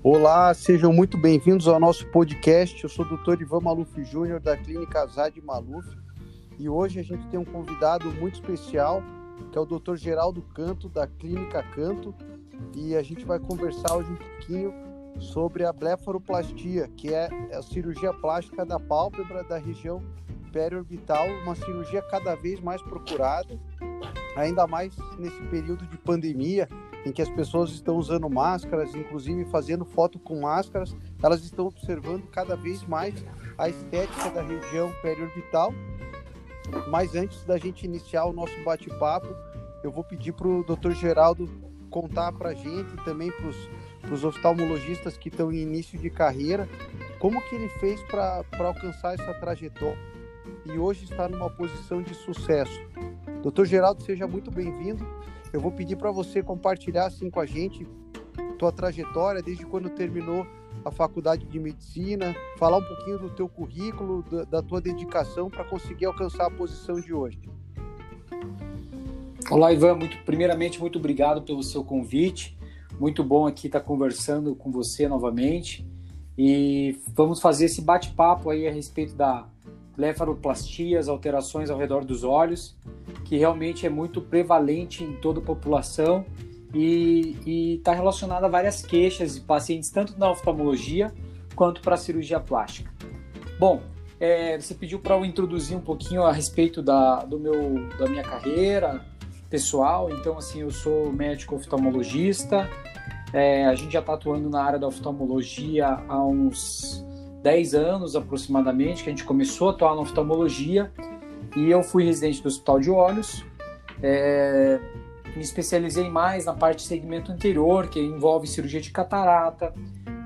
Olá, sejam muito bem-vindos ao nosso podcast. Eu sou o Dr. Ivan Maluf Júnior, da Clínica Azad Maluf, e hoje a gente tem um convidado muito especial, que é o Dr. Geraldo Canto, da Clínica Canto, e a gente vai conversar hoje um pouquinho sobre a blefaroplastia, que é a cirurgia plástica da pálpebra da região periorbital, uma cirurgia cada vez mais procurada, ainda mais nesse período de pandemia, em que as pessoas estão usando máscaras, inclusive fazendo foto com máscaras, elas estão observando cada vez mais a estética da região periorbital. Mas antes da gente iniciar o nosso bate-papo, eu vou pedir para o Dr. Geraldo contar para a gente e também para os oftalmologistas que estão em início de carreira, como que ele fez para alcançar essa trajetória e hoje está numa posição de sucesso. Doutor Geraldo, seja muito bem-vindo. Eu vou pedir para você compartilhar assim com a gente tua trajetória desde quando terminou a faculdade de medicina, falar um pouquinho do teu currículo, da, da tua dedicação para conseguir alcançar a posição de hoje. Olá, Ivan. Muito, primeiramente, muito obrigado pelo seu convite. Muito bom aqui estar conversando com você novamente. E vamos fazer esse bate-papo aí a respeito da blefaroplastias, alterações ao redor dos olhos, que realmente é muito prevalente em toda a população e está relacionada a várias queixas de pacientes, tanto na oftalmologia quanto para a cirurgia plástica. Bom, é, você pediu para eu introduzir um pouquinho a respeito da, do meu, da minha carreira pessoal, então assim, eu sou médico oftalmologista, é, a gente já está atuando na área da oftalmologia há uns 10 anos aproximadamente que a gente começou a atuar na oftalmologia e eu fui residente do Hospital de Olhos. É, me especializei mais na parte de segmento anterior, que envolve cirurgia de catarata,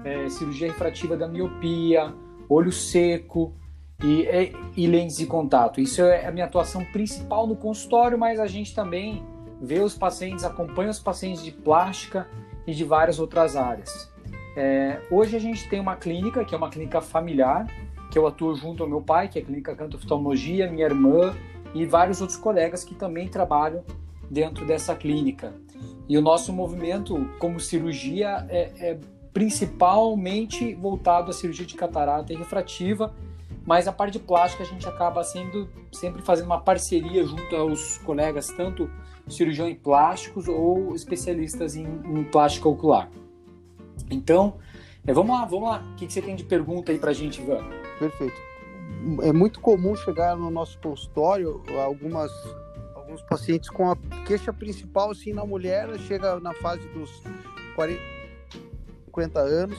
é, cirurgia refrativa da miopia, olho seco e, e, e lentes de contato. Isso é a minha atuação principal no consultório, mas a gente também vê os pacientes, acompanha os pacientes de plástica e de várias outras áreas. É, hoje a gente tem uma clínica, que é uma clínica familiar, que eu atuo junto ao meu pai, que é a Clínica Canto Oftalmologia, minha irmã e vários outros colegas que também trabalham dentro dessa clínica. E o nosso movimento como cirurgia é, é principalmente voltado à cirurgia de catarata e refrativa, mas a parte de plástica a gente acaba sendo sempre fazendo uma parceria junto aos colegas, tanto cirurgiões plásticos ou especialistas em, em plástica ocular. Então, é, vamos lá, vamos lá. O que, que você tem de pergunta aí para a gente, Ivan? Perfeito. É muito comum chegar no nosso consultório algumas alguns pacientes com a queixa principal assim na mulher chega na fase dos 40 50 anos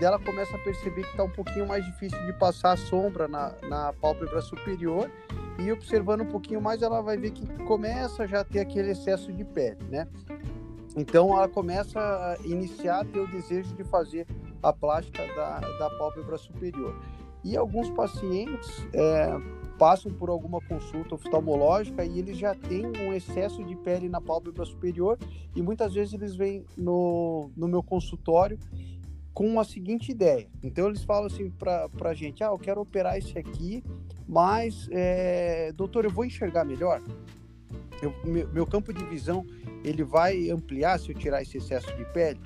e ela começa a perceber que está um pouquinho mais difícil de passar a sombra na, na pálpebra superior e observando um pouquinho mais ela vai ver que começa já a ter aquele excesso de pele, né? Então ela começa a iniciar a ter o desejo de fazer a plástica da, da pálpebra superior. E alguns pacientes é, passam por alguma consulta oftalmológica e eles já têm um excesso de pele na pálpebra superior e muitas vezes eles vêm no, no meu consultório com a seguinte ideia. Então eles falam assim para a gente, ah, eu quero operar esse aqui, mas, é, doutor, eu vou enxergar melhor? Eu, meu, meu campo de visão ele vai ampliar se eu tirar esse excesso de pele?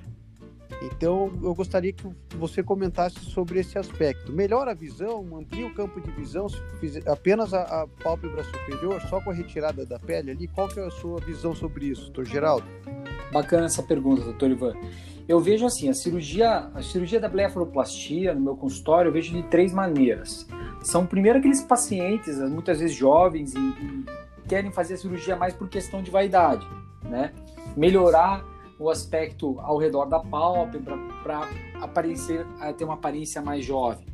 Então, eu gostaria que você comentasse sobre esse aspecto. Melhora a visão, amplia o campo de visão, apenas a, a pálpebra superior, só com a retirada da pele ali? Qual que é a sua visão sobre isso, doutor Geraldo? Bacana essa pergunta, doutor Ivan. Eu vejo assim, a cirurgia, a cirurgia da blefaroplastia no meu consultório, eu vejo de três maneiras. São primeiro aqueles pacientes, muitas vezes jovens, e, e querem fazer a cirurgia mais por questão de vaidade né? Melhorar o aspecto ao redor da pálpebra para aparecer ter uma aparência mais jovem.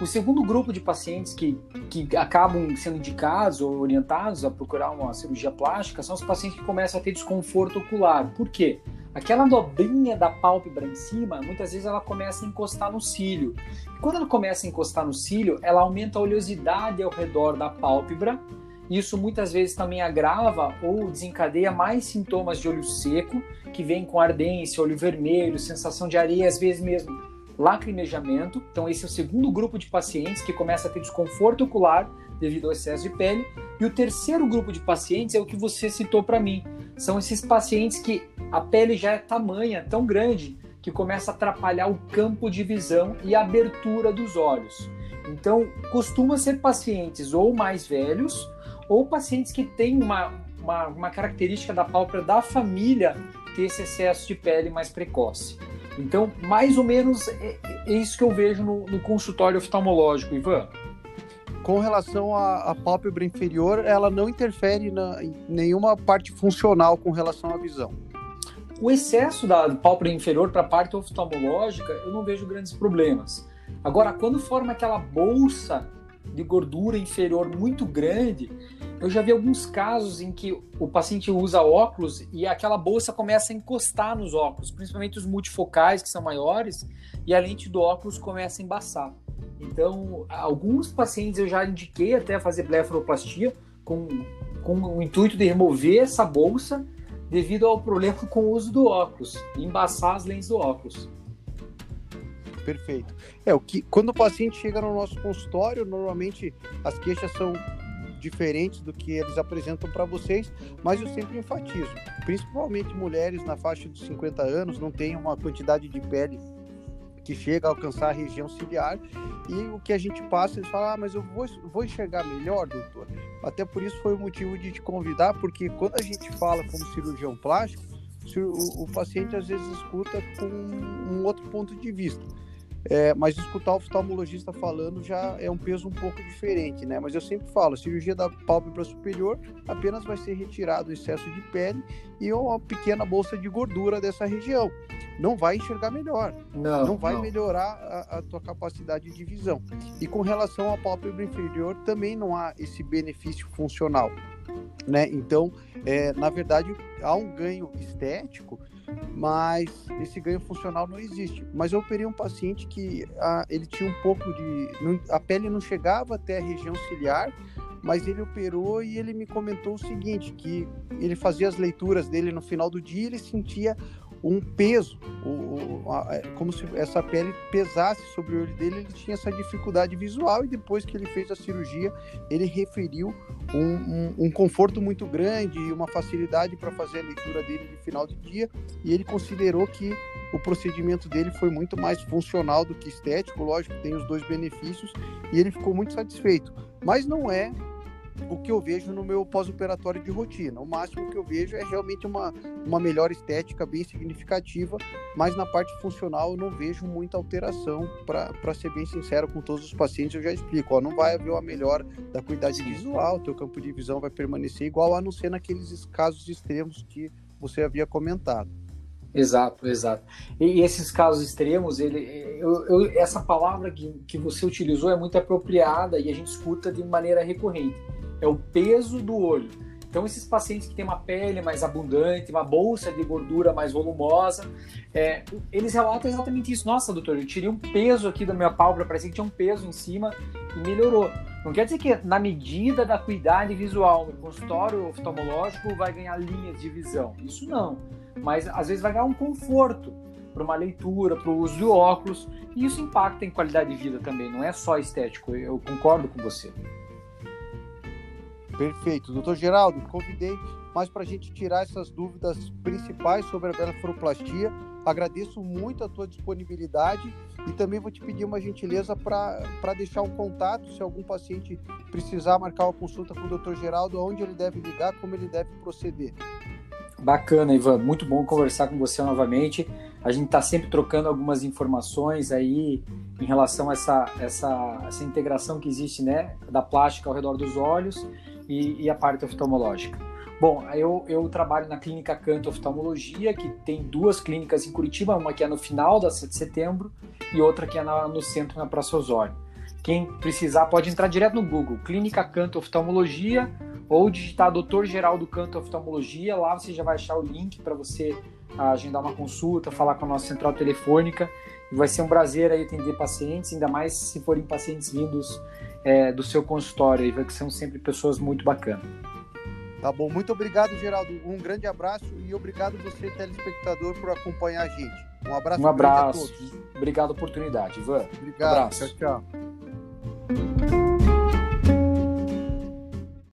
O segundo grupo de pacientes que, que acabam sendo indicados ou orientados a procurar uma cirurgia plástica são os pacientes que começam a ter desconforto ocular. Por quê? Aquela dobrinha da pálpebra em cima, muitas vezes ela começa a encostar no cílio. Quando ela começa a encostar no cílio, ela aumenta a oleosidade ao redor da pálpebra isso muitas vezes também agrava ou desencadeia mais sintomas de olho seco, que vem com ardência, olho vermelho, sensação de areia, às vezes mesmo lacrimejamento. Então, esse é o segundo grupo de pacientes que começa a ter desconforto ocular devido ao excesso de pele. E o terceiro grupo de pacientes é o que você citou para mim. São esses pacientes que a pele já é tamanha, tão grande, que começa a atrapalhar o campo de visão e a abertura dos olhos. Então, costuma ser pacientes ou mais velhos ou pacientes que têm uma, uma, uma característica da pálpebra da família ter esse excesso de pele mais precoce. Então, mais ou menos é, é isso que eu vejo no, no consultório oftalmológico, Ivan. Com relação à, à pálpebra inferior, ela não interfere na, em nenhuma parte funcional com relação à visão. O excesso da pálpebra inferior para a parte oftalmológica, eu não vejo grandes problemas. Agora, quando forma aquela bolsa de gordura inferior muito grande, eu já vi alguns casos em que o paciente usa óculos e aquela bolsa começa a encostar nos óculos, principalmente os multifocais que são maiores, e a lente do óculos começa a embaçar. Então, alguns pacientes eu já indiquei até fazer blefaroplastia com, com o intuito de remover essa bolsa devido ao problema com o uso do óculos, embaçar as lentes do óculos. Perfeito. É, o que quando o paciente chega no nosso consultório, normalmente as queixas são diferentes do que eles apresentam para vocês, mas eu sempre enfatizo, principalmente mulheres na faixa dos 50 anos não têm uma quantidade de pele que chega a alcançar a região ciliar e o que a gente passa, eles falam, ah, mas eu vou, vou enxergar melhor, doutor. Até por isso foi o motivo de te convidar, porque quando a gente fala como cirurgião plástico, o, o paciente às vezes escuta com um outro ponto de vista. É, mas escutar o oftalmologista falando já é um peso um pouco diferente, né? Mas eu sempre falo, cirurgia da pálpebra superior apenas vai ser retirado o excesso de pele e uma pequena bolsa de gordura dessa região. Não vai enxergar melhor, não, não vai não. melhorar a, a tua capacidade de visão. E com relação à pálpebra inferior, também não há esse benefício funcional, né? Então, é, na verdade, há um ganho estético, mas esse ganho funcional não existe. Mas eu operei um paciente que a, ele tinha um pouco de. Não, a pele não chegava até a região ciliar, mas ele operou e ele me comentou o seguinte: que ele fazia as leituras dele no final do dia, ele sentia um peso, o, a, é, como se essa pele pesasse sobre o olho dele, ele tinha essa dificuldade visual e depois que ele fez a cirurgia, ele referiu um, um, um conforto muito grande e uma facilidade para fazer a leitura dele de final de dia e ele considerou que o procedimento dele foi muito mais funcional do que estético, lógico, tem os dois benefícios e ele ficou muito satisfeito. Mas não é o que eu vejo no meu pós-operatório de rotina. O máximo que eu vejo é realmente uma, uma melhor estética bem significativa, mas na parte funcional eu não vejo muita alteração. Para ser bem sincero com todos os pacientes, eu já explico: ó, não vai haver uma melhora da qualidade visual, teu campo de visão vai permanecer igual, a não ser naqueles casos extremos que você havia comentado. Exato, exato. E, esses casos extremos, ele, eu, eu, essa palavra que, que você utilizou é muito apropriada e a gente escuta de maneira recorrente é o peso do olho. Então, esses pacientes que têm uma pele mais abundante, uma bolsa de gordura mais volumosa, é, eles relatam exatamente isso. Nossa, doutor, eu tirei um peso aqui da minha pálpebra, parecia que tinha um peso em cima e melhorou. Não quer dizer que na medida da cuidade visual no consultório oftalmológico vai ganhar linhas de visão. Isso não. Mas às vezes vai ganhar um conforto para uma leitura, para o uso de óculos. E isso impacta em qualidade de vida também, não é só estético. Eu concordo com você. Perfeito. Doutor Geraldo, convidei mais para a gente tirar essas dúvidas principais sobre a blefaroplastia. Agradeço muito a tua disponibilidade e também vou te pedir uma gentileza para deixar um contato, se algum paciente precisar marcar uma consulta com o doutor Geraldo, onde ele deve ligar, como ele deve proceder. Bacana, Ivan. Muito bom conversar com você novamente. A gente está sempre trocando algumas informações aí em relação a essa, essa, essa integração que existe né, da plástica ao redor dos olhos e, e a parte oftalmológica. Bom, eu, eu trabalho na clínica Canto Oftalmologia, que tem duas clínicas em Curitiba, uma que é no final da 7 de setembro e outra que é na, no centro, na Praça Osório. Quem precisar pode entrar direto no Google, Clínica Canto Oftalmologia, ou digitar Doutor Geraldo Canto Oftalmologia, lá você já vai achar o link para você agendar uma consulta, falar com a nossa central telefônica, e vai ser um prazer aí atender pacientes, ainda mais se forem pacientes vindos é, do seu consultório, que são sempre pessoas muito bacanas. Tá bom, muito obrigado, Geraldo. Um grande abraço e obrigado você, telespectador, por acompanhar a gente. Um abraço. Um abraço. Obrigado pela oportunidade, Ivan. Obrigado. Um abraço. Tchau, tchau.